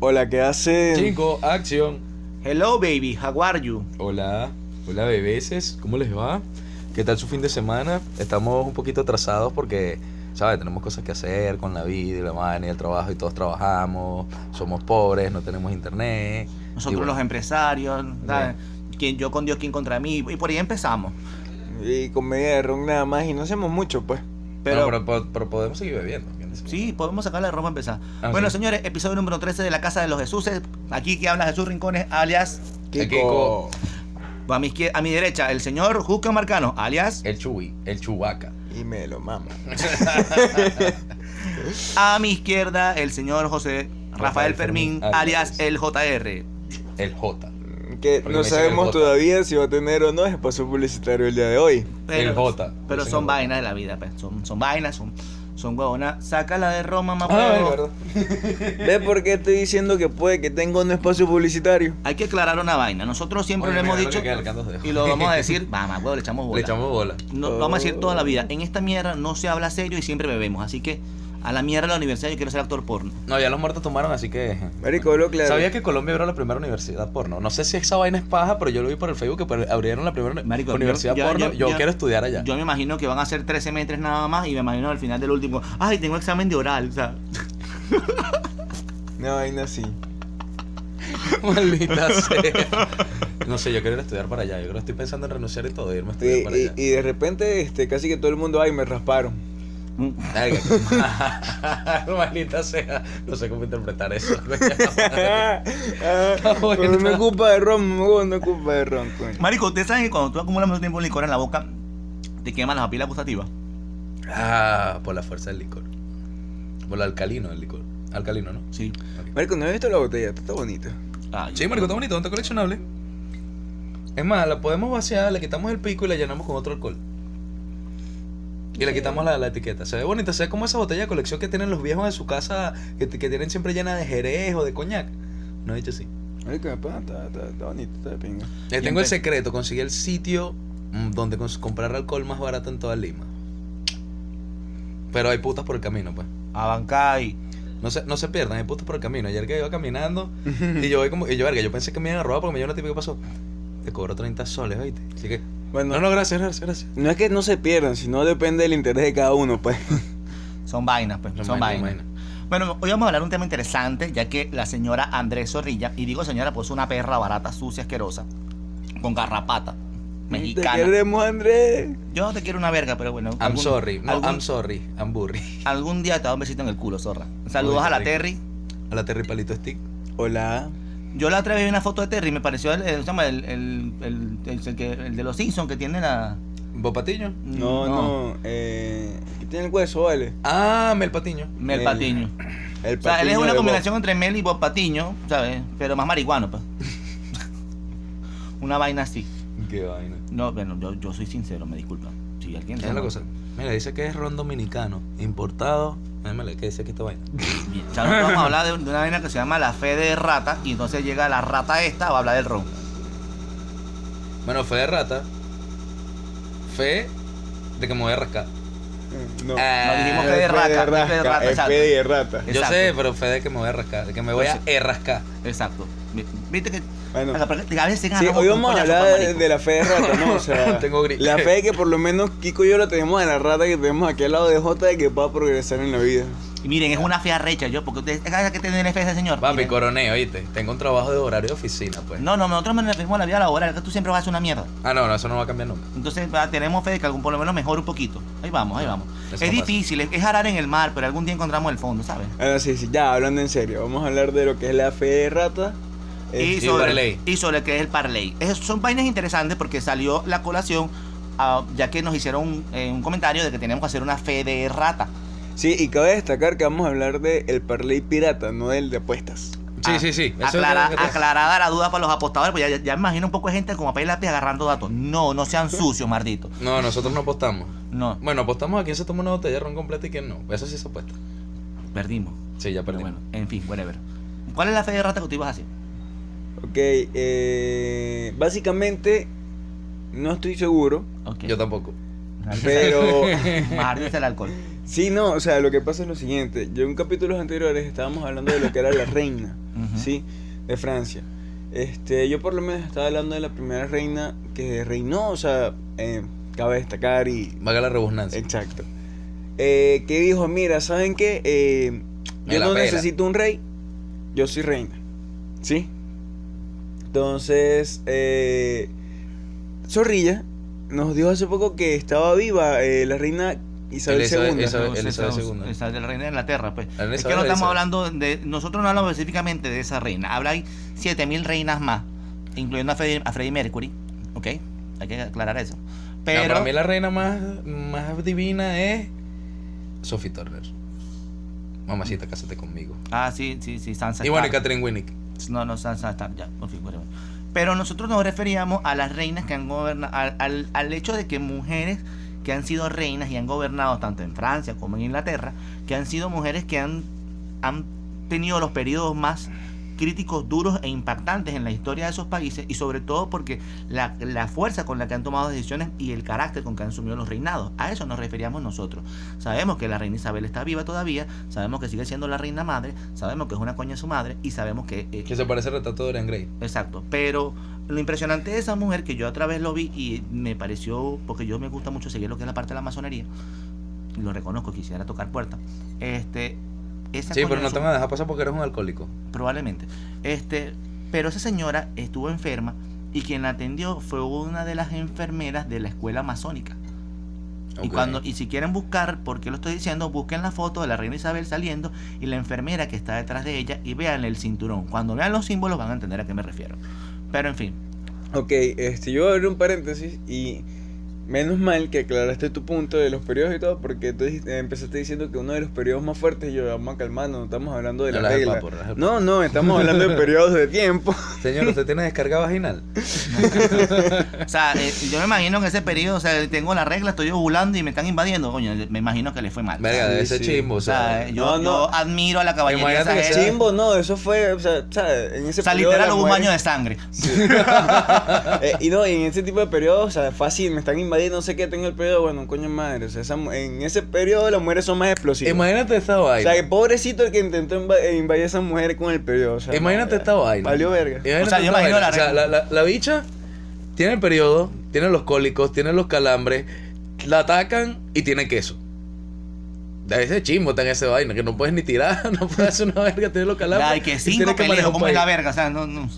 Hola, ¿qué hacen? Cinco, acción. Hello, baby. How are you? Hola, hola bebeses, ¿cómo les va? ¿Qué tal su fin de semana? Estamos un poquito atrasados porque, ¿sabes? Tenemos cosas que hacer con la vida y la vaina y el trabajo y todos trabajamos, somos pobres, no tenemos internet. Nosotros bueno, los empresarios, ¿sabes? Quien, yo con Dios, quien contra mí. Y por ahí empezamos. Y con media de ron nada más y no hacemos mucho, pues. Pero, no, pero, pero- pero podemos seguir bebiendo. Sí, podemos sacarle de ropa a empezar. Ah, bueno, sí. señores, episodio número 13 de la Casa de los Jesuses. Aquí que habla Jesús Rincones, alias. El Kiko. A mi, izquier- a mi derecha, el señor Juca Marcano, alias. El Chuy, el Chubaca. Y me lo mama. A mi izquierda, el señor José Rafael, Rafael Fermín, Fermín, alias el JR. El J. Que Porque no sabemos todavía si va a tener o no espacio publicitario el día de hoy. El J. Pero son vainas de la vida, pues. Son, son vainas, son, son huevonas. Sácala de Roma, mamá. Ah, verdad. ¿Ves por qué estoy diciendo que puede que tenga un espacio publicitario? Hay que aclarar una vaina. Nosotros siempre Oye, lo hemos dicho que y lo vamos a decir. Vamos, huevo, le echamos bola. Le echamos bola. No, lo vamos a decir toda la vida. En esta mierda no se habla serio y siempre bebemos. Así que a la mierda de la universidad yo quiero ser actor porno. No, ya los muertos tomaron, así que. Marico, lo claro. Sabía que Colombia abrió la primera universidad porno. No sé si esa vaina es paja, pero yo lo vi por el Facebook que abrieron la primera Marico, universidad yo- porno. yo- Yo, yo- quiero estudiar allá. Yo me imagino que van a ser 13 semestres nada más y me imagino al final del último, ay, tengo examen de oral, o sea. Una vaina así. Maldita sea. No sé, yo quiero ir a estudiar para allá. Yo creo que estoy pensando en renunciar y todo, irme a Y, estudiar para y- allá. y de repente, este, casi que todo el mundo, ay, me rasparon. Maldita sea. No sé cómo interpretar eso. Ah, pero no es culpa de ron, no, es culpa de ron, coño. Marico, ustedes saben que cuando tú acumulas mucho tiempo de licor en la boca, te queman las papilas gustativas. ah, por la fuerza del licor. Por lo alcalino del licor. Alcalino, ¿no? Sí. Marico, no he visto la botella, está bonita. Ay, Sí, marico, está bonito, está coleccionable. Es más, la podemos vaciar, le quitamos el pico y la llenamos con otro alcohol. Y le quitamos la, la etiqueta. Se ve bonita, se ve como esa botella de colección que tienen los viejos en su casa, que, que tienen siempre llena de jerez o de coñac. No he dicho así. Marico, está, está, está, está bonito, está de pinga. Le tengo el secreto, conseguí el sitio mm, donde comprar alcohol más barato en toda Lima. Pero hay putas por el camino, pues. Abancay. No se, no se pierdan, hay putas por el camino. Ayer que iba caminando y yo voy como, y yo, verga, yo pensé que me iban a robar porque me dio una típica que pasó. Te cobro 30 soles, oíste. Así que. Bueno, No, no, gracias, gracias, gracias. no es que no se pierdan, sino depende del interés de cada uno, pues. Son vainas, pues. Son Son, vainas, vainas. Bueno, hoy vamos a hablar de un tema interesante, ya que la señora Andrés Zorrilla, y digo señora, pues una perra barata, sucia, asquerosa, con garrapata, Te mexicana. queremos, Andrés. Yo no te quiero una verga, pero bueno. I'm algún- sorry. No, algún, I'm sorry. I'm burry. algún día te da un besito en el culo, zorra. Saludos Uy, a la Terry. A la Terry Palito Stick. Hola. Yo la otra vez vi una foto de Terry y me pareció el, el, el, el, el- el- el que- el de los Simpsons que tiene la. ¿Bob Patiño? No, no, eh. ¿qué tiene el hueso, vale? Ah, Mel Patiño. Mel El- Patiño. El O sea, él es una combinación entre Mel y Bob Patiño, ¿sabes? Pero más marihuano, pues. una vaina así. Qué vaina. No, bueno, yo, yo soy sincero, me disculpa. Si alguien ¿Qué es la cosa? Mira, dice que es ron dominicano, importado. Déjame ¿qué dice aquí esta vaina? Bien, vamos a hablar de, de una vaina que se llama la fe de rata y entonces llega la rata esta va a hablar del ron. Bueno, fe de rata. Fe de que me voy a rascar. Mm, No. Ah, No dijimos fe Es de fe rata, de fe de rata, es exacto. fe de rata. Yo Exacto. sé, pero fe de que me voy a rascar, de que me voy a Entonces- errascar. Exacto. Vi- Viste que Bueno. a veces Sí, hoy vamos a hablar de, de la fe de rata, ¿no? O sea, Tengo la fe de que por lo menos Kiko y yo la tenemos de la rata que tenemos aquí al lado de Jota de que va progresar en la vida. Y miren, es una fe arrecha yo, porque ustedes hay que tener fe ese señor. Papi, coroné, oíste. Tengo un trabajo de horario de oficina, pues. No, no, nosotros nos referimos a la vida laboral, que tú siempre vas a hacer una mierda. Ah, no, no, eso no va a cambiar nunca. Entonces va, tenemos fe de que algún por lo menos mejore un poquito. Ahí vamos, ahí vamos. eso Es pasa. difícil, es, es arar en el mar, pero algún día encontramos el fondo, ¿sabes? Ahora sí, sí, ya hablando en serio, vamos a hablar de lo que es la fe de rata. Y, sí, sobre, parlay. y sobre qué es el parlay. Es- son vainas interesantes porque salió la colación, ah, ya que nos hicieron eh, un comentario de que tenemos que hacer una fe de rata. Sí, y cabe destacar que vamos a hablar del el parlay pirata, no del de apuestas. Sí, Ah, sí, sí. Aclara- aclarada la duda para los apostadores, pues ya, ya- me imagino un poco de gente como papel y lápiz agarrando datos. No, no sean sucios, maldito. No, nosotros no apostamos. No, Bueno, apostamos a quién se toma una botella de ron completa y quién no. Eso sí se apuesta. perdimos. Sí, ya Pero perdimos. bueno, en fin, whatever. ¿Cuál es la fe de rata que tú ibas a hacer? Ok, eh, básicamente, no estoy seguro, Ok. Yo tampoco. pero Maldito el alcohol. Sí, no, o sea, lo que pasa es lo siguiente. Yo en capítulos anteriores estábamos hablando de lo que era la reina. ¿sí? De Francia. Este, yo por lo menos estaba hablando de la primera reina que reinó, o sea, eh, cabe destacar y... Vaga la redundancia. Exacto. Eh, que dijo, mira, ¿saben qué? Eh, yo no necesito un rey, yo soy reina. ¿Sí? Entonces, eh, Zorrilla nos dijo hace poco que estaba viva eh, la reina Isabel Elizabeth- II. Isabel- Esa- Elizabeth esa- II. esa del reina de Inglaterra, pues. La Es que Isabel, no estamos Elizabeth. hablando de. Nosotros no hablamos específicamente de esa reina. Habla hay 7000 reinas más, incluyendo a Freddie, a Freddie Mercury. ¿Ok? Hay que aclarar eso. No, Pero. para mí la reina más, más divina es Sophie Turner. Mamacita, cásate conmigo. Ah, sí, sí, sí, Sansa Y bueno, y. Catherine Winnick. No, no, Stark, ya, por fin. Pero nosotros nos referíamos a las reinas que han gobernado, al, al, al hecho de que mujeres que han sido reinas y han gobernado tanto en Francia como en Inglaterra, que han sido mujeres que han, han tenido los periodos más críticos, duros e impactantes en la historia de esos países y sobre todo porque la, la fuerza con la que han tomado decisiones y el carácter con que han asumido los reinados. A eso nos referíamos nosotros. Sabemos que la reina Isabel está viva todavía, sabemos que sigue siendo la reina madre, sabemos que es una coña su madre y sabemos que... eh, Que se parece al retrato de Dorian Gray. Exacto, pero lo impresionante de esa mujer que yo otra vez lo vi y me pareció, porque yo me gusta mucho seguir lo que es la parte de la masonería, lo reconozco, quisiera tocar puertas, este, esa Sí, pero no te su- vas a dejar pasar porque eres un alcohólico. probablemente, este, pero esa señora estuvo enferma y quien la atendió fue una de las enfermeras de la escuela masónica. Y cuando y si quieren buscar, por qué lo estoy diciendo, busquen la foto de la reina Isabel saliendo y la enfermera que está detrás de ella y vean el cinturón. Cuando vean los símbolos van a entender a qué me refiero. Pero en fin, Ok, este, yo voy a abrir un paréntesis y menos mal que aclaraste tu punto de los periodos y todo, porque tú dijiste- empezaste diciendo que uno de los periodos más fuertes, y yo, vamos a calmarnos, no estamos hablando de la Relaja el regla. papo, No, no, estamos hablando de periodos de tiempo. Señor, ¿usted tiene descarga vaginal? O sea, eh, yo me imagino que ese periodo, o sea, tengo la regla, estoy ovulando y me están invadiendo, coño, me imagino que le fue mal. Verga, Sí, debe ser sí. chimbo, o O sea. sea, yo, no, no. yo admiro a la caballería de esa que Chimbo, no, eso fue, o sea, ¿sabes? En ese O sea, periodo literal hubo un baño de sangre. Eh, y no, y en ese tipo de periodos, o sea, fácil, me están invadiendo, no sé qué, tengo el periodo, bueno, coño madre, o sea, esa en ese periodo las mujeres son más explosivas. Imagínate esta o vaina. sea, que pobrecito el que intentó eh, invadir a esa mujer con el periodo, o sea, Imagínate no, esta vaina. Valió verga. Imagínate O sea, yo imagino vaina. la O sea, regla. la, la- la bicha tiene el periodo, tiene los cólicos, tiene los calambres, la atacan y tiene queso. De ese chimbo está en esa vaina, que no puedes ni tirar, no puedes hacer una verga, tiene los calambres. Ay, que cinco tienes peleos, como es la verga, o sea, no, no,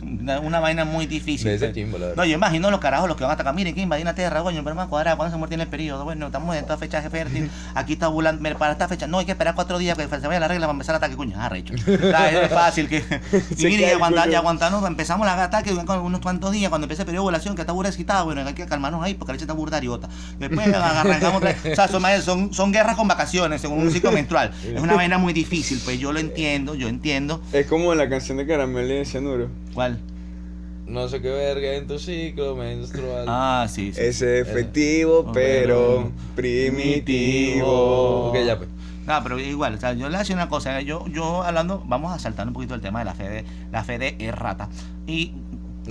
una- vaina muy difícil. De ese pues. chimbo, la verdad. No, yo imagino los carajos los que van a atacar. Miren que tierra, coño, pero más cuadrada, cuando se muere tiene el periodo. Bueno, estamos en esta fecha fértil. Aquí está volando. Para esta fecha, no hay que esperar cuatro días que se vaya la regla para empezar el ataque, coño. Ah, recho. es fácil que. y mire, y cae, aguantar, y coño. aguantarnos, empezamos la ataque con unos cuantos días. Cuando empiece el periodo de ovulación, que está burda excitada, bueno, hay que calmarnos ahí porque la leche está burda ariota. Después arrancamos otra vez. O sea, son, son, son guerras con vacaciones, según un ciclo menstrual. Es una vaina muy difícil, pues yo lo entiendo, yo entiendo. Es como la canción de Caramelo y de Cianuro. ¿Cuál? No sé qué verga en tu ciclo menstrual. Ah, sí, sí. Es efectivo, pero Pero primitivo. Ok, ya pues. No, pero igual, o sea, yo le hacía una cosa, yo, yo hablando, vamos a saltar un poquito el tema de la fe de, la fe de errata. Y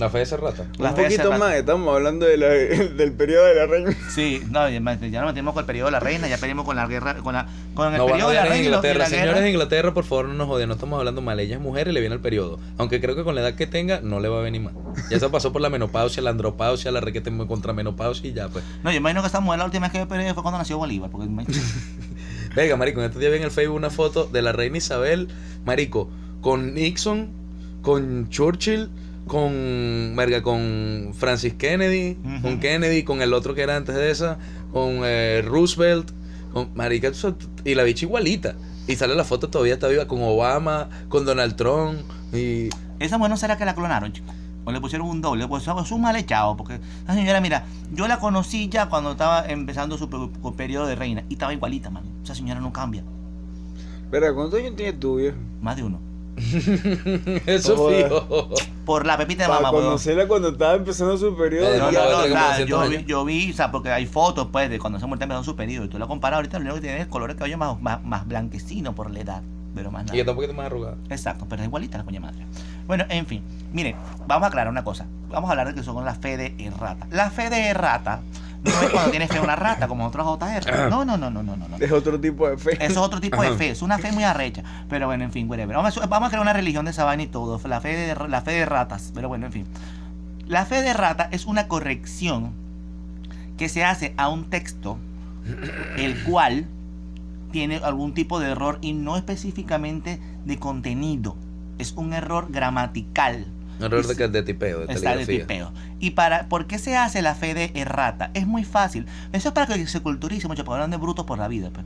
La fe de esa rata. la Un fe poquito más, estamos hablando de la- del periodo de la reina. Sí, no, ya nos metimos con el periodo de la reina, ya perdimos con la guerra, con, la, con el No van a periodo de la reina Inglaterra. la Señores guerra. de Inglaterra, por favor, no nos odien. No estamos hablando mal. Ella es mujer y le viene el periodo. Aunque creo que con la edad que tenga, no le va a venir mal. Ya se pasó por la menopausia, la andropausia, la requete contra menopausia y ya, pues. No, yo imagino que esta mujer la última vez que vio periodo fue cuando nació Bolívar, porque Venga, marico, en estos días vi en el Facebook una foto de la reina Isabel, marico, con Nixon, con Churchill, con, verga, con Francis Kennedy, con Kennedy, con el otro que era antes de esa, con eh, Roosevelt, con marica, y la bicha igualita. Y sale la foto todavía está viva con Obama, con Donald Trump y esa mujer no será que la clonaron, chico. O le pusieron un doble, pues eso es un mal echado, porque la señora, mira, yo la conocí ya cuando estaba empezando su pe- periodo de reina y estaba igualita, man. Esa señora no cambia, Pero, ¿cuántos años tienes tú, viejo? más de uno. eso fijo. Por la pepita de Para mamá, weón. conocerla cuando estaba empezando su periodo. Eh, No, no, no, tener o como sea, 200 yo, vi, yo vi, o sea, porque hay fotos, pues, de cuando esa mujer está empezando su periodo. Y tú la comparas ahorita, lo único que tiene es el color de cabello más, más, más blanquecino por la edad. Pero más Y nada. que está un poquito más arrugada. Exacto, pero es igualita la coña madre. Bueno, en fin, miren, vamos a aclarar una cosa. Vamos a hablar de que son la fe de errata. La fe de errata no es cuando tiene fe una rata, como otros JR. No, no, no, no, no, no. no. Es otro tipo de fe. Eso es otro tipo de fe, es una fe muy arrecha. Pero bueno, en fin, whatever. Vamos a, vamos a crear una religión de esa vaina y todo. La fe de, la fe de ratas. Pero bueno, en fin. La fe de rata es una corrección que se hace a un texto el cual tiene algún tipo de error y no específicamente de contenido. Es un error gramatical. Error de, de tipeo, de Está de tipeo. ¿Y para por qué se hace la fe de errata? Es muy fácil. Eso es para que se culturice mucho, porque hablan de brutos por la vida. pues.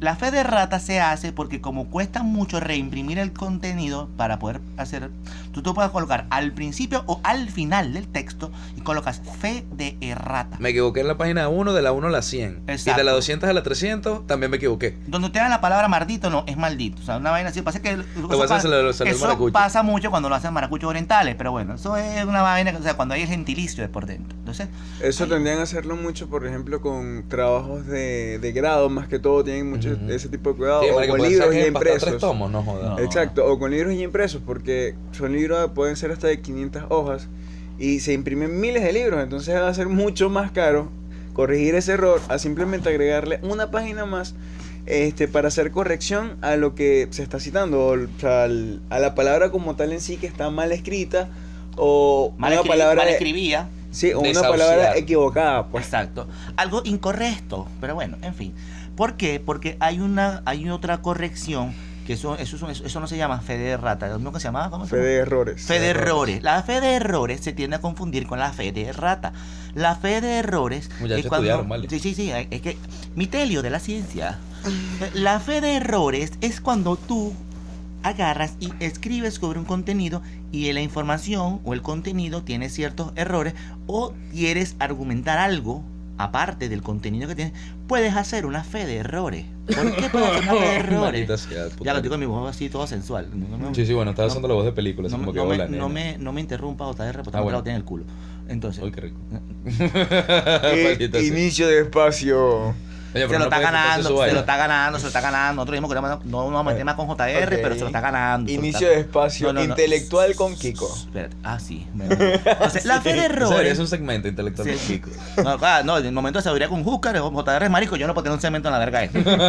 La fe de rata se hace porque como cuesta mucho reimprimir el contenido para poder hacer... Tú te puedes colocar al principio o al final del texto y colocas fe de errata. Me equivoqué en la página 1, de la 1 a la 100. Y de la 200 a la 300 también me equivoqué. Donde te dan la palabra maldito, no, es maldito. O sea, una vaina así. Pasa que eso, Lo que pasa le eso pasa mucho cuando lo hacen maracuchos orientales, pero bueno, eso es una vaina, o sea, cuando hay el gentilicio de por dentro. Entonces, Eso Ay. tendrían a hacerlo mucho, por ejemplo, con trabajos de, de grado, más que todo tienen mucho Ese tipo de cuidado. Sí, o con libros que tres impresos. tomos, no jodas. No. Exacto, o con libros ya impresos, porque son libros pueden ser hasta de 500 hojas y se imprimen miles de libros, entonces va a ser mucho más caro corregir ese error a simplemente agregarle una página más este, para hacer corrección a lo que se está citando, o, sea, al- a la palabra como tal en sí que está mal escrita o mal, una palabra mal escribía. Sí, o una palabra equivocada, pues. Exacto. Algo incorrecto, pero bueno, en fin. ¿Por qué? Porque hay una hay otra corrección que eso eso, eso, eso no se llama fe de rata, ¿no que se llamaba? ¿Cómo se Fe llama? de errores. Fe de errores. La fe de errores se tiende a confundir con la fe de rata. La fe de errores Muchachos es cuando... estudiaron, vale. Sí, sí, sí. Es que... Mitelio de la ciencia. La fe de errores es cuando tú agarras y escribes sobre un contenido y la información o el contenido tiene ciertos errores o quieres argumentar algo aparte del contenido que tienes, puedes hacer una fe de errores. ¿Por qué puedes hacer una fe de errores? Sea. Ya lo digo con mi voz así todo sensual. No me- Sí, sí, bueno, estaba no- usando la voz de película, así no, como me- que no me, no, me, no me interrumpa JR porque Ah, no te bueno. tiene en el culo. Entonces, Uy, qué rico. Eh, inicio de espacio. Oye, se lo está ganando, se lo está ganando, se lo está ganando. Nosotros dijimos que no, vamos a meter más con JR, Ok. pero se lo está ganando. Inicio está- de espacio No, no, no. intelectual con Kiko. Espérate. Ah, sí. Entonces, la fe de errores. ser un segmento intelectual Sí. con Kiko. No, ah, no, en el momento de sabiduría con Júcar, JR es marico, yo no puedo tener un cemento en la verga.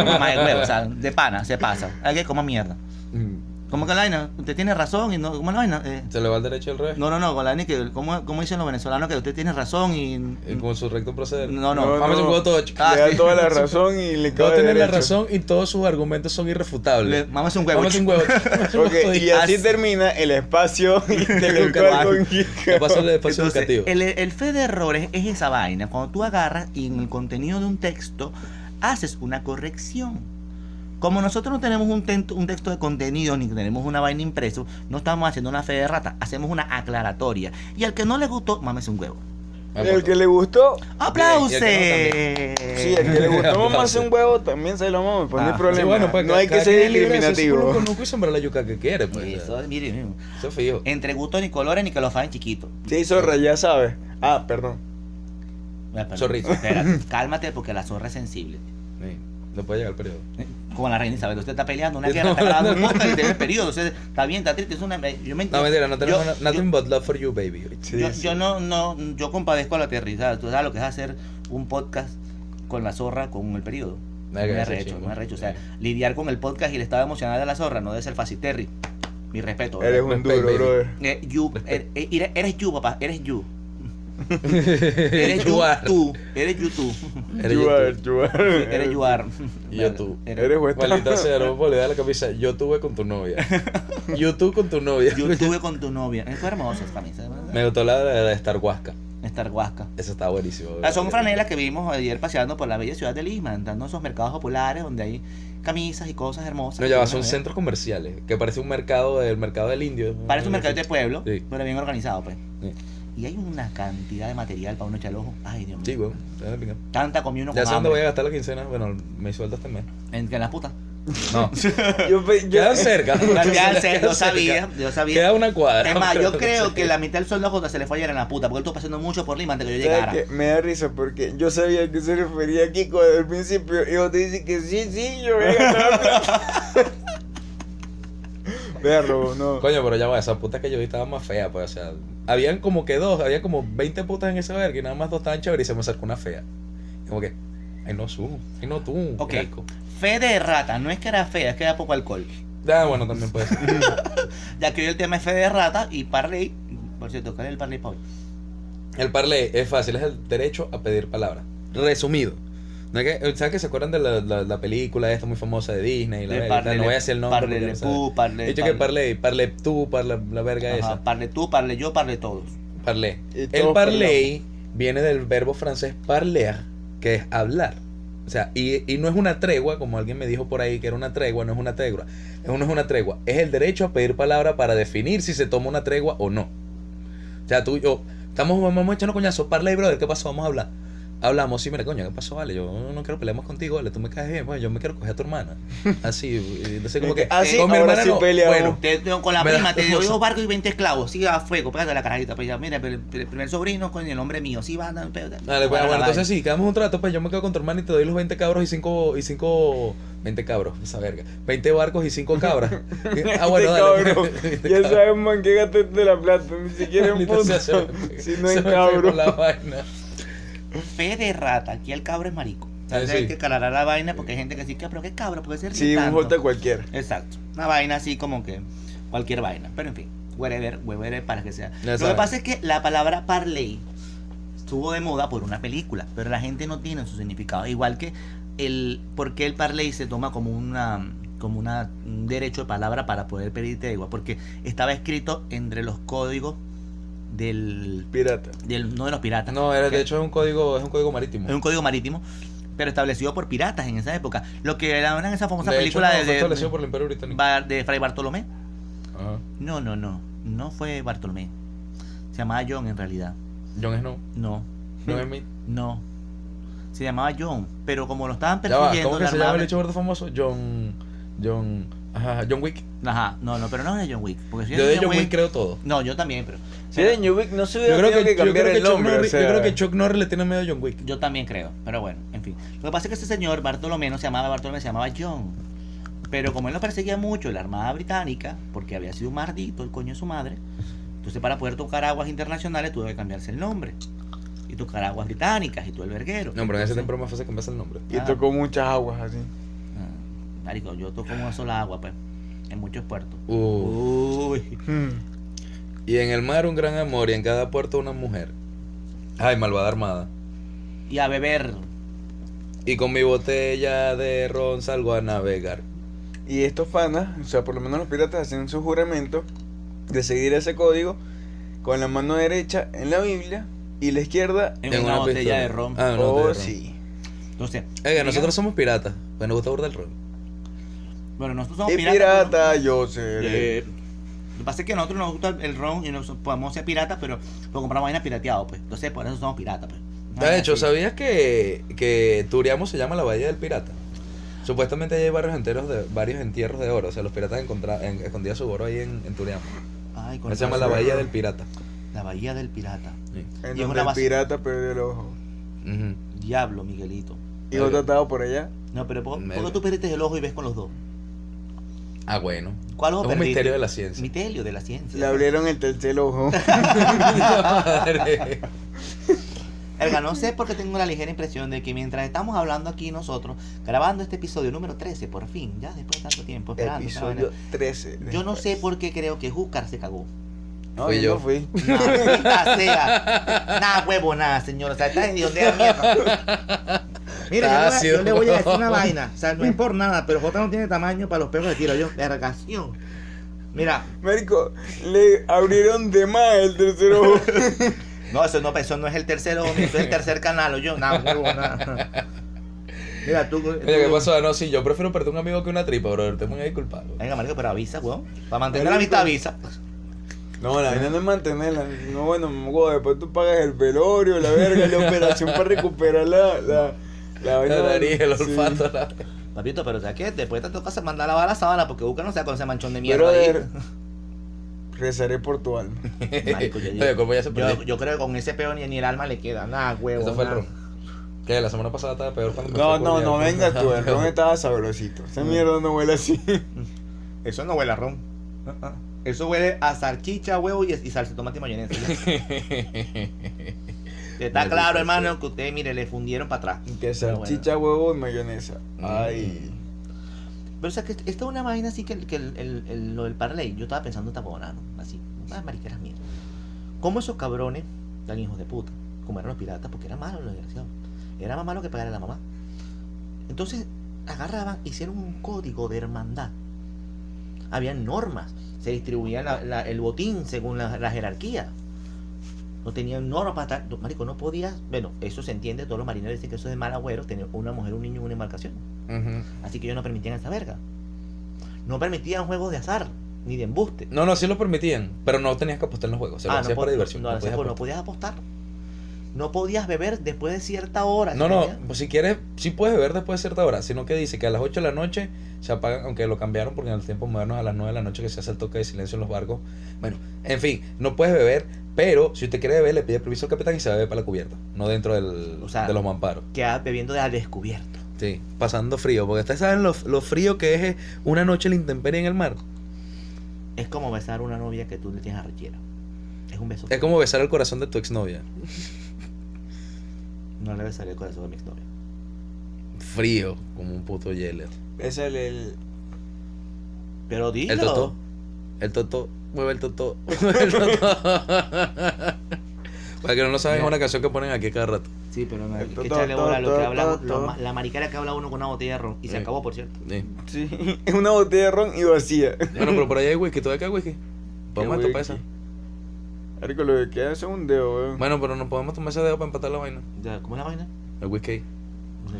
Mamá de huevo, o sea, de pana, se pasa. Hay que comer mierda. Mm. ¿Cómo que la vaina? Usted tiene razón y no. ¿Cómo es la vaina? Eh, Se le va al derecho al revés. no, no, no, con la vaina que. ¿cómo, ¿Cómo dicen los venezolanos que usted tiene razón y. Y con su recto proceder. No, no. No, Mames un huevo todo. Ah, le da sí. toda la razón y le cabe tienen la derecho. razón y todos sus argumentos son irrefutables. Le- Mámase un huevo. Mámase un huevo. Ok, y así termina el espacio intelectual con Kiko. ¿Qué pasa el espacio Entonces, educativo? el, el fe de errores es esa vaina. Cuando tú agarras y en el contenido de un texto haces una corrección. Como nosotros no tenemos un, texto de contenido ni tenemos una vaina impreso, no estamos haciendo una fe de rata, hacemos una aclaratoria. Y al que no le gustó, mames un huevo. El que le gustó, el sí, el que le gustó más un huevo también se lo mama, pues no Ah, hay problema. Sí, bueno, pues no hay que ser quien es libre de hacer su discriminativo. culo con un y sembrar la yuca que quiere, pues. Eso, mire, mire. Eso es fijo. Entre gustos ni colores ni que lo faen chiquito. Sí, zorra, ya sabes. Ah, perdón. Zorrito. Espera, cálmate porque la zorra es sensible. No puede llegar el periodo. Como la reina Isabel, usted está peleando una No, guerra, está grabando un no, no. podcast y tiene periodo. Usted está bien, está triste. Es una, yo me No, mentira, no tenemos yo- nothing but love for you, baby. Sí, yo, sí. yo no, no, yo compadezco a la aterrizada. Tú sabes lo que es hacer un podcast con la zorra con el periodo. Me hacer, arrecho, chingo. me arrecho. O sea, Sí. lidiar con el podcast y el estado emocional de la zorra no debe ser fácil. Terry, mi respeto. Eres un duro. Eh, you, eh, eh, eres you, papá, eres you. Eres are. tú. Eres you, tú. Eres You you are, tú. you are. Eres you are. Y yo tú. Eres vuestra. Maldita sea, no me puedo olvidar la camisa. Yo tuve con tu novia. Yo tú con tu novia. Yo estuve con tu novia. Es hermosa esa camisa. Me gustó la de, Star Huasca. Estar guasca. Esa está buenísimo. Ah, Son franelas que vimos ayer paseando por la bella ciudad de Lima, entrando a esos mercados populares donde hay camisas y cosas hermosas. No, ya va, son ve. centros comerciales. Que parece un mercado del mercado del indio. Parece un mercado de pueblo, Sí. pero bien organizado, pues. Sí. Y hay una cantidad de material para uno echar el ojo. Ay, Dios mío. Sí, güey. Tanta comí uno Ya sé dónde voy a gastar la quincena. Bueno, me sueldo este mes. En las putas. No. Yo, Quedan cerca. Quedan cerca, yo sabía, cerca. yo sabía. Queda una cuadra. Es más, yo creo no que la mitad del sueldo a Jota se le fue ayer en la puta, porque él estuvo pasando mucho por Lima antes que yo ¿sabes llegara. Me da risa porque yo sabía que se refería a Kiko desde el principio y vos te dices que sí, sí, yo voy a ganar. Verlo, no. Coño, pero ya va, esa puta que yo vi estaba más fea, pues, o sea, habían como que dos, había como 20 putas en ese verga y nada más dos estaban chéveres y se me acercó una fea. Como que, ay no, su, ay no, tú. Ok. Fe de rata, no es que era fea, es que era poco alcohol. Ah, bueno, también puede ser. Ya que hoy el tema es fe de rata y parley. Por cierto, ¿cuál es el parley para hoy? El parley es fácil, es el derecho a pedir palabras. Resumido. ¿No es que, ¿Sabes que se acuerdan de la, la, la película esta muy famosa de Disney? La De verga? Parle no voy a decir el nombre. Parle le pu, parle- He dicho que parley, parle tú, parle la verga esa. Ajá, parle tú, parle yo, parle todos. Parlé. Y El todos parley viene del verbo francés parler, que es hablar. O sea, y, y no es una tregua, como alguien me dijo por ahí que era una tregua, no es una tregua. Es- No es una tregua. Es el derecho a pedir palabra para definir si se toma una tregua o no. O sea, tú y yo, estamos, vamos echando coñazo, parley, brother, ¿qué pasó? Vamos a hablar. Hablamos, sí, mira, coño, ¿qué pasó? Vale, yo no quiero pelear más contigo, vale, tú me caes bien, pues yo me quiero coger a tu hermana. Así, entonces como que, Ah, sí, con mi ahora hermana sí no. Bueno, Te- te- con la prima te cosa. dos barcos y 20 esclavos. Sí, a fuego, pégate la carajita. Pues ya, mira, el, el primer sobrino con el nombre mío. Sí, va a. Dale, pues, bueno, entonces sí, quedamos un trato, pues yo me quedo con tu hermana y te doy los 20 cabros y 5, y 5, 20 cabros, esa verga, 20 barcos y 5 cabras. ah, bueno, dale. Ya sabemos en qué gastaste la plata, ni siquiera en punto. Si no pegó cabrón. la vaina. Fe de rata. Aquí el cabro es marico. Ah, hay que aclarar la vaina porque hay gente que dice, ¿qué, pero qué cabro? Porque se ríe Sí, un tanto?". J cualquiera. Exacto. Una vaina así como que cualquier vaina. Pero en fin, whatever, whatever para que sea. Ya Lo que pasa es que la palabra parley estuvo de moda por una película, pero la gente no tiene su significado. Igual que el por qué el parley se toma como una como una, un derecho de palabra para poder pedir tregua, porque estaba escrito entre los códigos del, Pirata. del no de los piratas. No, era, de hecho es un código, es un código marítimo. es un código marítimo, pero establecido por piratas en esa época. Lo que era en esa famosa de película hecho, no, de, fue de- establecido por el Imperio Británico. Bar- de Fray Bartolomé. Ajá. No, no, no. No fue Bartolomé. Se llamaba John en realidad. Jon Snow, No, Jon Smith. no. Se llamaba John. Pero como lo estaban Ya va, persiguiendo, ¿cómo que la se llama el hecho gordo famoso? John, John, ajá, John Wick. Ajá, no, no, pero no era John Wick. Porque si Yo de John Wick creo todo. No, yo también, pero. Si era New Wick, no se Yo hubiera creo que, que, yo cambiar creo que el Chuck nombre. Norris, o sea, yo creo que Chuck Norris le tiene miedo a John Wick. Yo también creo. Pero bueno, en fin. Lo que pasa es que ese señor, Bartolomé, no se llamaba Bartolomé, se llamaba John. Pero como él lo perseguía mucho, la Armada Británica, porque había sido un mardito el coño de su madre, entonces para poder tocar aguas internacionales tuvo que cambiarse el nombre. Y tocar aguas británicas y todo el verguero. No, pero en ese tiempo era más fácil cambiarse el nombre. Y tocó muchas aguas así. Marico, yo toco una sola agua, pues, en muchos puertos. Uh. Uy. Hmm. Y en el mar un gran amor y en cada puerto una mujer. Ay, malvada armada. Y a beber. Y con mi botella de ron salgo a navegar. Y estos fanas, o sea, por lo menos los piratas hacen su juramento de seguir ese código con la mano derecha en la Biblia y la izquierda. En, una, botella pistola. de ron. Ah, oh, de ron. sí. Entonces, Oiga, nosotros somos piratas. Pues nos gusta burda el ron. Bueno, nosotros somos piratas. pirata, ¿no? yo seré. Eh, lo que pasa es que a nosotros nos gusta el ron y nos podemos ser piratas, pero lo compramos vaina pirateado, pues. Entonces, por eso somos piratas, pues. De hecho, así. ¿sabías que, que Turiamo se llama la Bahía del Pirata? Supuestamente hay varios enteros de varios entierros de oro. O sea, los piratas encontra, en, escondían su oro ahí en, en Turiamo. Ay, con Se llama la. Bahía del Pirata. La bahía del pirata. Sí. En Y es donde una el pirata perdió el ojo. Ujú. Diablo, Miguelito. Y otro atado por allá. No, pero ¿por, por qué tú perdiste el ojo y ves con los dos? Ah, bueno. ¿Cuál ojo Es un perdiste? misterio de la ciencia. Misterio de la ciencia. Le abrieron el tercer ojo. Madre. Erga, no sé por qué tengo la ligera impresión de que mientras estamos hablando aquí nosotros, grabando este episodio número 13, por fin, ya después de tanto tiempo esperando. Episodio vaina, 13. Yo no sé por qué creo que Júcar se cagó. No, Fui yo yo. no fui. Nada, sea. Nada, huevo, nada, señor. O sea, está en de mierda. Mira, yo le, voy, Ácido. yo le voy a decir una vaina. O sea, no es por nada, pero Jota no tiene tamaño para los perros de tiro. Yo, vergación. Mira, Marico, le abrieron de más el tercer ojo. no, eso no, eso no es el tercero, eso es el tercer canal. o Yo, nada, huevo, nada. Mira, tú. Oye, ¿qué pasó? No, sí, yo prefiero perder un amigo que una tripa, bro. Te muy disculpado. Venga, marico, pero avisa, weón. Para mantener la amistad, avisa. No, la vaina no es mantenerla. No, bueno, después tú pagas el velorio, la verga, la operación para recuperar la, la, la vaina. La nariz, el Sí. olfato, la... Papito, pero ¿sabes qué? Después te toca mandar a lavar la sábana porque busca no sea con ese manchón de mierda ahí. Brother, rezaré por tu alma. Marico, yo- Oye, ¿cómo ya se Yo, perdió? yo creo que con ese peo ni, ni el alma le queda. Nada, huevo. Eso fue el ron. Que la semana pasada estaba peor cuando me No, no, no venga tú, el ron estaba sabrosito. Esa mierda no huele así. Eso no huele a ron. Ah, ah. Eso huele a salchicha, huevo y, y salsa de tomate y mayonesa. Está claro, hermano, que ustedes, mire, le fundieron para atrás. Que Pero bueno. salchicha, huevo y mayonesa. Mm. Ay. Pero o sea, que esta es una vaina así que, el- que el, el- el- lo del parlay, yo estaba pensando esta huevonada, ¿no? Así, unas mariqueras mías. ¿Cómo esos cabrones, tan hijos de puta, como eran los piratas, porque era malo los desgraciados, era más malo que pagar a la mamá. Entonces, agarraban, hicieron un código de hermandad. Había normas, se distribuía la- la- el botín según la, la jerarquía. No tenían normas para estar. Marico, no podías. Bueno, eso se entiende, todos los marineros dicen que eso es de mal agüero, tener una mujer, un niño en una embarcación. Así que ellos no permitían esa verga. No permitían juegos de azar, ni de embuste. No, no, sí lo permitían, pero no tenías que apostar en los juegos. Se lo Ah, hacías no, para po- diversión. no, no podías no apostar. podías apostar. No podías beber después de cierta hora. No, ¿sí no, pues si quieres, sí puedes beber después de cierta hora, sino que dice que a las 8 de la noche se apagan, aunque lo cambiaron porque en el tiempo moderno a las 9 de la noche que se hace el toque de silencio en los barcos. Bueno, en fin, no puedes beber, pero si usted quiere beber, le pide permiso al capitán y se bebe para la cubierta, no dentro del, O sea, de los mamparos. Quedas bebiendo de al descubierto. Sí, pasando frío, porque ustedes saben lo, lo frío que es una noche en la intemperie en el mar. Es como besar a una novia que tú le tienes arrechera. Es un beso. Es como besar el corazón de tu exnovia. No le besaré el corazón a mi exnovia. Frío, como un puto hielo. Es el. Pero dilo. El totó. El totó. Mueve el totó. Mueve el totó. Para que no lo saben, es una canción que ponen aquí cada rato. Sí, pero no hay El que totó, echarle bola a lo que hablamos. lo la maricara que habla uno con una botella de ron. Y se Eh. acabó, por cierto. Sí. Sí, es una botella de ron y vacía. Bueno, pero por ahí hay whisky. ¿Todavía queda whisky? Podemos Qué tomar whisky. esa. Marico, lo que queda es un dedo, weón. Bueno, pero no podemos tomar ese dedo para empatar la vaina. Ya, ¿Cómo es la vaina? El whisky.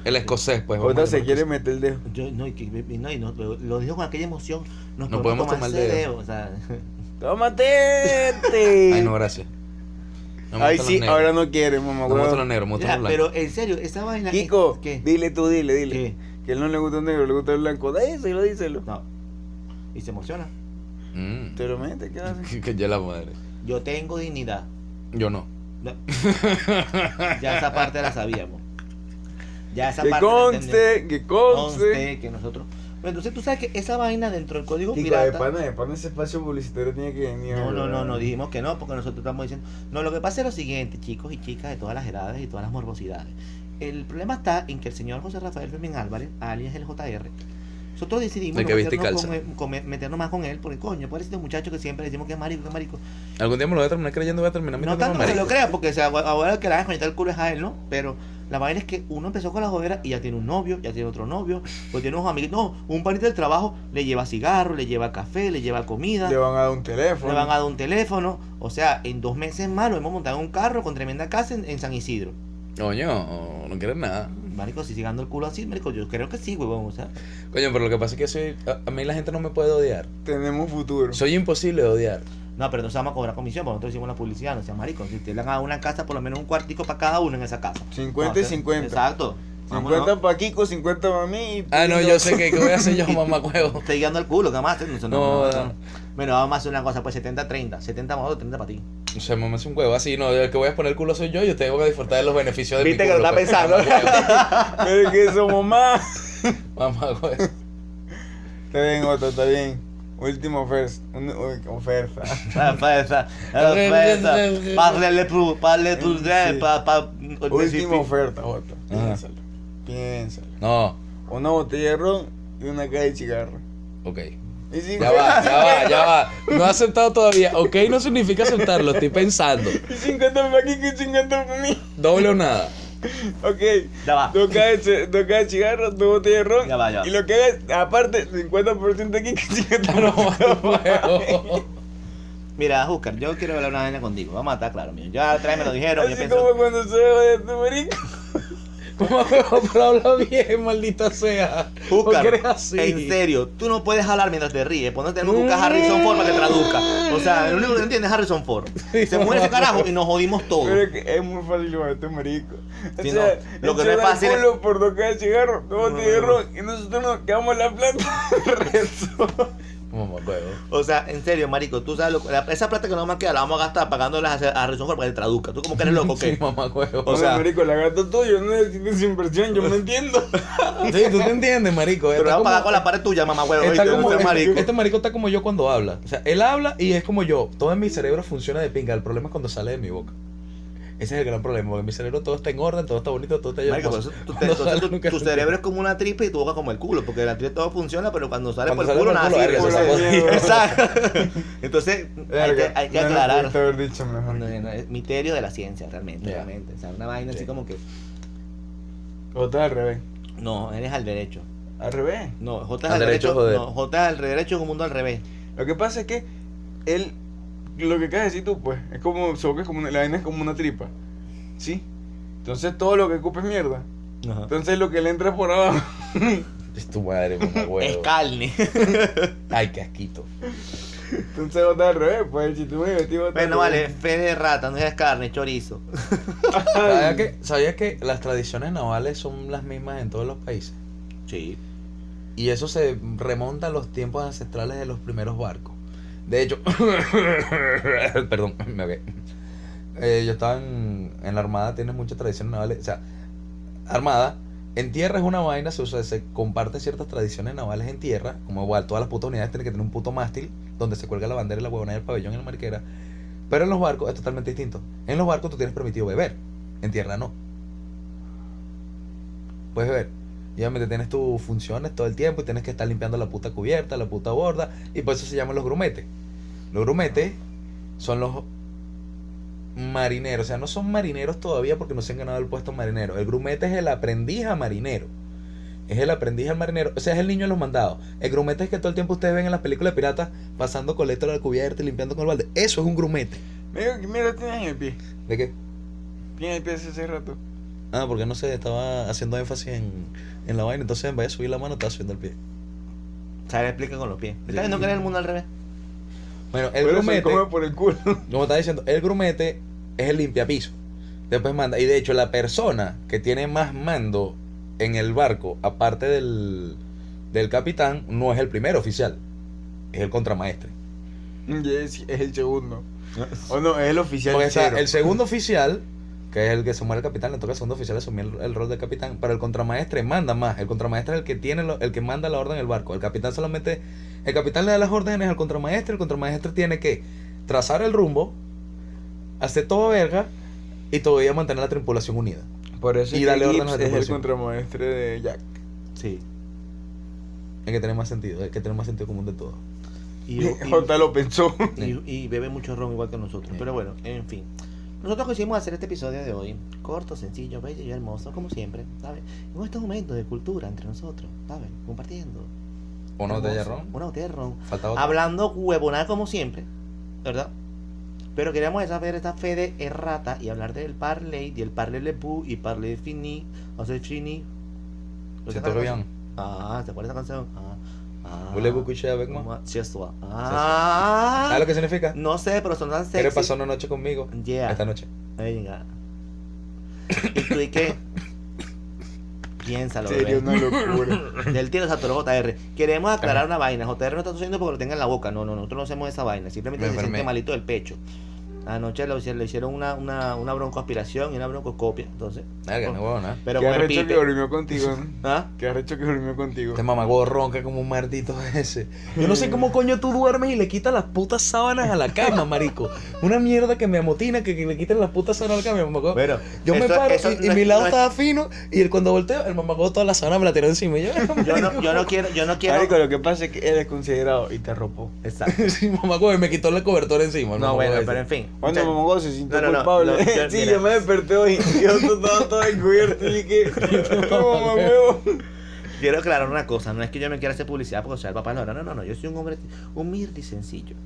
El escocés, pues. vamos se tomar quiere meter el dedo. Yo, no, y, que- y no, y no, lo, lo dijo con aquella emoción. Nos No podemos tomar el dedo. O sea, ¡Tómate! este! Ay, no, gracias. No Ay, sí, ahora no quiere, mamá, No me gustan los negros, me gustan los blancos. pero en serio, esa vaina. es- Kiko, ¿Qué? dile tú, dile, dile. ¿Qué? Que a él no le gusta el negro, le gusta el blanco. Díselo, díselo. No. Y se emociona. Mm. Te lo mete, ¿qué haces? Que- que ya la madre. Yo tengo dignidad. Yo no. No. ya esa parte la sabíamos. Ya esa Que parte la entendemos. conste, que conste. Conste que nosotros. Entonces tú sabes que esa vaina dentro del código de pirata. pana, de pana ese espacio publicitario tiene que venir. No, no, no, no, dijimos que no, porque nosotros estamos diciendo. No, lo que pasa es lo siguiente, chicos y chicas de todas las edades y todas las morbosidades. El problema está en que el señor José Rafael Fermín Álvarez, alias el JR, nosotros decidimos no meternos, con con- meternos más con él, porque coño, por ese muchacho que siempre decimos que es marico, que es marico. Algún día me lo voy a terminar creyendo, voy a terminar No tanto que se lo crea, porque o sea, ahora el que la haga conectar el culo es a él, ¿no? Pero la vaina es que uno empezó con la jodera y ya tiene un novio, ya tiene otro novio, pues tiene unos amigos. No, un panita del trabajo le lleva cigarro, le lleva café, le lleva comida, Le van a dar un teléfono. le van a dar un teléfono. O sea, en dos meses más lo hemos montado en un carro con tremenda casa en, en San Isidro. Coño, no quieres nada. Marico, si sigando el culo así, marico, yo creo que sí, huevón. O sea, Coño, pero lo que pasa es que soy. A, a mí la gente no me puede odiar. Tenemos futuro. Soy imposible de odiar. No, pero no se vamos a cobrar comisión, porque nosotros hicimos la publicidad, no sea marico. Si te le han dado una casa, por lo menos un cuartico para cada uno en esa casa. 50 No, y o sea, 50. Exacto. 50 Vámonos. para Kiko, 50 para mí. Ah, no, yo sé que, que voy a hacer yo, mamá huevo. Estoy guiando el culo, ¿qué más? No, no, No, no, no. no. Bueno, vamos a hacer una cosa, pues 70-30. 70 para nosotros, 30 para ti. O sea, mamá es un huevo así, no, el que voy a poner el culo soy yo y usted va a disfrutar de los beneficios de Viste mi que lo culo. está pues. pensando. Pero es que somos más. Mamá huevo. Está bien, Otto, está bien. Última oferta. Un- uy, oferta. Parle plus, Sí. pa, pa, Última oferta. Ajá. Piénsalo. Piénsalo. No, Una botella de ron y una caja de cigarro. ok. Si Ya va, ya va, ya va. No he aceptado todavía. Ok no significa aceptarlo, estoy pensando. Y 50 para y 50 para mí. Doble o nada. Ok. Ya va. Dos cajas de, dos cajas de cigarro, dos botellas de ron. Ya va, ya va. Y lo que hagas, aparte, 50% de Kiko y 50% No. Mira, Oscar, yo quiero hablar una vaina contigo. Vamos a estar claro, mío. Ya otra vez me lo dijeron. Yo Así pienso, como cuando se va de tu marico. Pero habla bien, maldita sea. Oscar, ¿Por qué eres así? en serio, tú no puedes hablar mientras te ríes. Pues no tenemos que buscar a Harrison Ford para que traduzca. O sea, el único que entiende es Harrison Ford. Se muere ese carajo y nos jodimos todos. Pero es que es muy fácil llevar este marico. O Sí, sea, no. Lo que no es fácil es- culo por dos de cigarro, dos de. Y nosotros nos quedamos la plata. Mamá huevo. O sea, en serio, marico, tú sabes, lo- la- esa plata que nos vamos a quedar la vamos a gastar pagándolas a, a Harrison Ford para que traduzca. Tú como que eres loco, Sí, ¿qué? mamá huevo. O O sea- marico, la gata tuyo no necesita esa inversión, yo me entiendo. Sí, tú te entiendes, marico. Pero vamos a pagar como- con la pared tuya, mamá huevo. Está como, No seas marico. Este marico está como yo cuando habla. O sea, él habla y es como yo. Todo en mi cerebro funciona de pinga. El problema es cuando sale de mi boca. Ese es el gran problema. Porque en mi cerebro todo está en orden, todo está bonito, todo está eso tu, te- entonces tu- tu cerebro es como una tripa y tu boca como el culo, porque la tripa todo funciona, pero cuando sale Cuando por el culo nada culo, sirve. sacó. Exacto. Entonces hay que, hay que no, no aclarar. pudiste haber dicho mejor. No, no, es misterio de la ciencia, realmente, Ya. realmente. O sea, una vaina así Sí. como que. Está al revés. No, eres al derecho. Al revés. No, J es Al al derecho, derecho. no, J es al derecho es un mundo al revés. Lo que pasa es que él, lo que acabas de decir tú, pues, es como, su boca es como una, la vaina es como una tripa. ¿Sí? Entonces todo lo que ocupa es mierda. Entonces lo que le entra por abajo. Es tu madre, mamá Es carne. Ay, qué asquito. Entonces bota al revés, pues el chiste muy divertido. bota al Bueno, vale, fe de rata, no es carne, chorizo. ¿Sabías que, ¿Sabías que las tradiciones navales son las mismas en todos los países? Sí. Y eso se remonta a los tiempos ancestrales de los primeros barcos. De hecho, perdón, me ahogué. Eh, yo estaba en, en la Armada, tiene muchas tradiciones navales. O sea, Armada, en tierra es una vaina, se, usa- se comparten ciertas tradiciones navales en tierra. Como igual, todas las putas unidades tienen que tener un puto mástil donde se cuelga la bandera y la huevona y el pabellón y la mariquera. Pero en los barcos es totalmente distinto. En los barcos tú tienes permitido beber, en tierra no. Puedes beber. Y obviamente tienes tus funciones todo el tiempo y tienes que estar limpiando la puta cubierta, la puta borda. Y por eso se llaman los grumetes. Los grumetes son los marineros. O sea, no son marineros todavía porque no se han ganado el puesto marinero. El grumete es el aprendiz a marinero. Es el aprendiz al marinero. O sea, es el niño de los mandados. El grumete es que todo el tiempo ustedes ven en las películas de piratas pasando colector a la cubierta y limpiando con el balde. Eso es un grumete. Mira, ¿qué mierda tienes en el pie? ¿De qué? Tienes el pie hace hace rato. Ah, porque no sé, estaba haciendo énfasis en, en la vaina. Entonces en vez de subir la mano, estaba subiendo el pie. O sea, le explica con los pies. ¿Estás viendo que eres el mundo al revés? Bueno, el Pero se grumete. come por el culo. Como estaba diciendo, el grumete es el limpiapiso. Después manda. Y de hecho, la persona que tiene más mando en el barco, aparte del, del capitán, no es el primer oficial. Es el contramaestre. Yes, es el segundo. O no, es el oficial está el segundo oficial, que es el que se muere el capitán, le toca al segundo oficial asumir el, el rol de capitán. Pero el contramaestre manda más. El contramaestre es el que tiene lo- el que manda la orden en el barco. El capitán solamente. El capitán le da las órdenes al contramaestre. El contramaestre tiene que trazar el rumbo, hacer todo verga y todavía mantener la tripulación unida. Por eso y es darle órdenes a la es el contramaestre de Jack. Sí. Hay que tener más sentido, hay que tener más sentido común de todo. Y, y- J lo pensó. y- y bebe mucho ron igual que nosotros. Sí. Pero bueno, en fin. Nosotros quisimos hacer este episodio de hoy corto, sencillo, bello y hermoso, como siempre, ¿sabes? En estos momentos de cultura entre nosotros, ¿sabes? Compartiendo. ¿O no te Hermoso. ron? Una botella de ron. Hablando huevonada como siempre, ¿verdad? Pero queríamos saber esta fe de errata y hablar del parley, y el parley le pou y parley fini, o sea, fini. Se toca bien. Ah, ¿te acuerdas de esa canción? Ah, Comment- c'est ça. Ah. ¿Sabes lo que significa? No sé, pero son tan sexy. ¿Quieres pasar una noche conmigo? Yeah. Esta noche. Venga. ¿Y tú y qué? Piénsalo, Sería bebé. una locura. Del tiro Satoru JR. Queremos aclarar una vaina. JR no está tosiendo porque lo tenga en la boca. No, no, nosotros no hacemos esa vaina. Simplemente Me se siente malito del pecho. Anoche le hicieron, le hicieron una, una, una broncoaspiración y una broncoscopia. Entonces. Verga, no huevo nada. Pero Qué arrecho que pipe. durmió contigo. ¿no? ¿Ah? Qué arrecho que durmió contigo. Este mamagüevo ronca como un maldito ese. Yo no sé cómo coño tú duermes y le quitas las putas sábanas a la cama, marico. Una mierda que me amotina que, que le quiten las putas sábanas a la cama, mamagüevo. Pero, Yo me paro eso y, no mi lado no estaba fino y el, cuando volteo, el mamagüevo toda la sábana me la tiró encima. Y yo, Yo no, yo no quiero, yo no quiero. Marico, lo que pasa es que él es considerado y te arropó. Exacto. sí, mamagüevo, y me quitó el cobertor encima. No, bueno, pero en fin. Cuando Mucha- Momongo se sintió No, no, no, culpable. no, yo- sí, mira. yo me desperté hoy y yo estaba todo encubierto y huevo. Quiero aclarar una cosa, no es que yo me quiera hacer publicidad porque soy el papá de Laura, no, no, no, yo soy un hombre humilde y sencillo.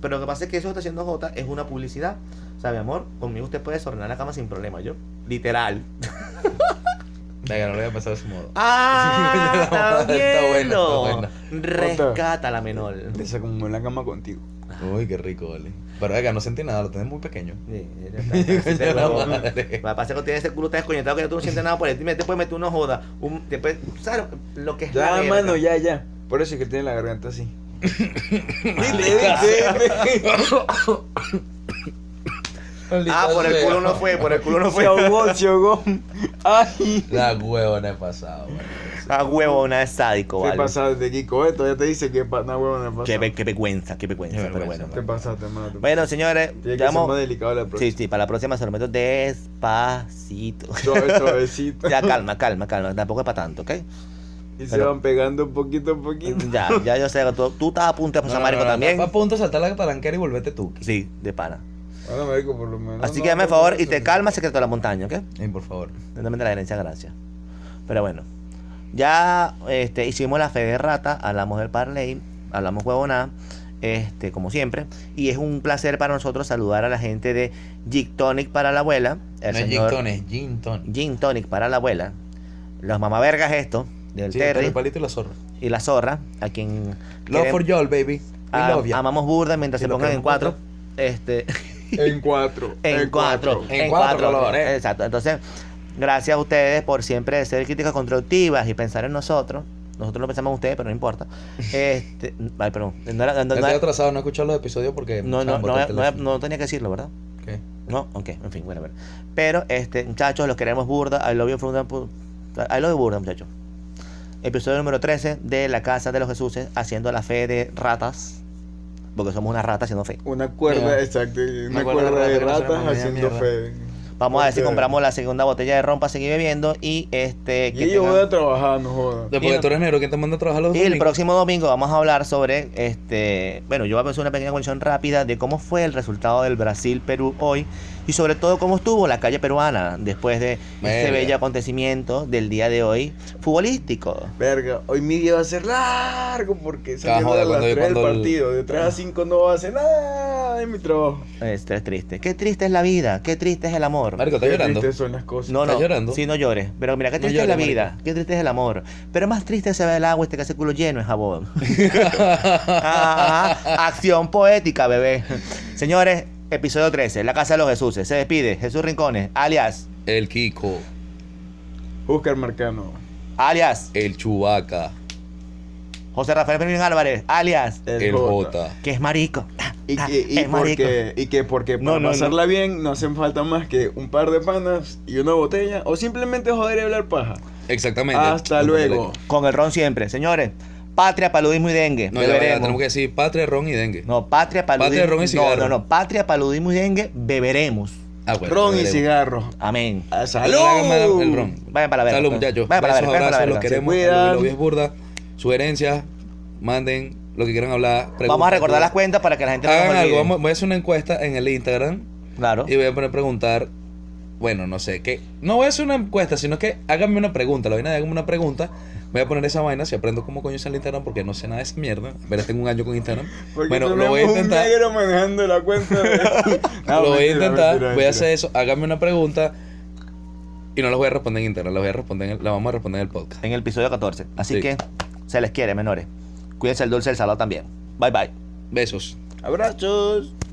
Pero lo que pasa es que eso que está haciendo J es una publicidad. ¿Sabe, amor? Conmigo usted puede desordenar la cama sin problema, yo. Literal. Venga, no le había pasado de ese modo. ¡Ah! Está ¡Está buena, viendo! está Rescata la menor. Te como en la cama contigo. Uy, qué rico, vale. Pero venga, no sentí nada, lo tenés muy pequeño. Sí, ya se la pasa es que tiene ese culo tan desconectado que ya tú no sientes nada por él. Te puedes meter una joda. Un, te puedes- ¿Sabes lo que es la Ya, verga? mano, ya, ya. Por eso es que tiene la garganta así. Ah, por el culo no fue, por el culo no Se fue. ahogó, se ahogó. Ay. La huevona he pasado, man. Ah, huevo, una es sádico, ¿Qué vale. pasaste, Kiko? Esto ya te dice que pa- no, huevón, no Qué, ve- qué vergüenza, qué vergüenza, Qué pero vergüenza, bueno. ¿Qué pasaste, mano? Bueno, señores, Tiene que ser más delicado la Sí, próxima. sí, para la próxima se lo meto despacito. Suave, suavecito. ya, calma, calma, calma. Tampoco es para tanto, ¿ok? Y se Pero- van pegando poquito a poquito. Ya, ya yo sé que tú, tú estás a punto de pasar marico también. A punto de saltar la palanquera y volverte tú. Sí, de pana. Bueno, marico, por lo menos. Así no, que dame el no, favor no, y te no. calma, secreto de la montaña, ¿ok? Ey, por favor. Dame la herencia, gracias. Pero bueno, ya este, hicimos la fe de rata, hablamos del parlay, hablamos huevona, este, como siempre. Y es un placer para nosotros saludar a la gente de Gin Tonic para la abuela. El no es gin señor tonic, es gin tonic. Gin Tonic para la abuela. Los mamavergas esto, del Sí, el palito y la zorra. y la zorra, a quien Love for y'all, baby. We a- love ya. amamos burda mientras Y se pongan en cuatro. Este, En cuatro. en cuatro. En cuatro colores. Exacto. Entonces, gracias a ustedes por siempre ser críticas constructivas y pensar en nosotros. Nosotros no pensamos en ustedes, pero no importa. Este, ay, perdón. No, era- no- no- Estoy atrasado, no he escuchado los episodios porque. no, no, no, no- tenía que decirlo, ¿verdad? ¿Qué? No, ok, en fin, bueno, bueno. Pero, este, muchachos, los queremos burda. I love you from I love you burda, muchachos. Episodio número 13 de La Casa de los Jesuses, haciendo la fe de ratas. Porque somos una rata haciendo fe. Una cuerda, exacto. Una, Una cuerda cuerda de de ratas, haciendo mierda. fe. Vamos a ver si compramos la segunda botella de ron para seguir bebiendo. Y este. que Y yo tengan- voy a trabajar, no jodas. Después tú eres negro, ¿quién te manda a trabajar los Y el próximo domingo vamos a hablar sobre, este, bueno, yo voy a hacer una pequeña cuestión rápida de cómo fue el resultado del Brasil-Perú hoy y sobre todo cómo estuvo la calle peruana después de este Verga. bello acontecimiento del día de hoy futbolístico. Verga, hoy mi día va a ser largo porque saliendo joder, a las cuando- 3 del partido. De 3 a 5 no va a hacer nada en mi trabajo. Este es triste. Qué triste es la vida, qué triste es el amor. Marico, ¿estás Qué llorando? tristes son las cosas. No, ¿Estás no, llorando? sí, no llores. Pero mira, qué No triste es la llores, vida, marico. qué triste es el amor. Pero más triste se ve el agua este que hace culo lleno de jabón. Ajá, Acción poética, bebé. Señores, episodio 13, La Casa de los Jesuses. Se despide Jesús Rincones, alias, El Kiko, Oscar Marcano. alias, el Chubaca, José Rafael Fermín Álvarez, alias, el Jota. que es marico. Y Ah, que, y, es marico. porque, y que porque No, para no, no. pasarla bien no hacen falta más que un par de panas y una botella o simplemente joder y hablar paja. Exactamente. Hasta luego. Con el ron siempre. Señores, patria, paludismo y dengue. No, ya, va, ya, beberemos. tenemos que decir patria, ron y dengue. No, patria, paludismo. Patria, ron y no, cigarro. no, no, patria, paludismo y dengue, beberemos. Ah, bueno, Ron y veremos. cigarro. Amén. ¡A Salud. El ron. Vayan para la verga. Salud, pues. muchachos. Vayan para la verga, vayan para la abrazos, los queremos. cuidan. Lo es burda. Sugerencias, manden lo que quieran hablar. Vamos a recordar las cuentas para que la gente no Hagan nos algo. Vamos, voy a hacer una encuesta en el Instagram Claro. y voy a poner preguntar. Bueno, no sé qué. No voy a hacer una encuesta, sino que háganme una pregunta. La vaina de háganme una pregunta. Voy a poner esa vaina si aprendo cómo coño el Instagram porque no sé nada de esa mierda. Pero tengo un año con Instagram. Porque bueno, lo voy a intentar. un negro manejando la cuenta. de- No, lo voy a intentar, mentira, voy a hacer eso, háganme una pregunta y no las voy a responder en internet, las voy a responder, en el- la vamos a responder en el podcast. En el episodio 14. Así Sí. que se les quiere, menores. Cuídense el dulce y el salado también. Bye bye. Besos. Abrazos.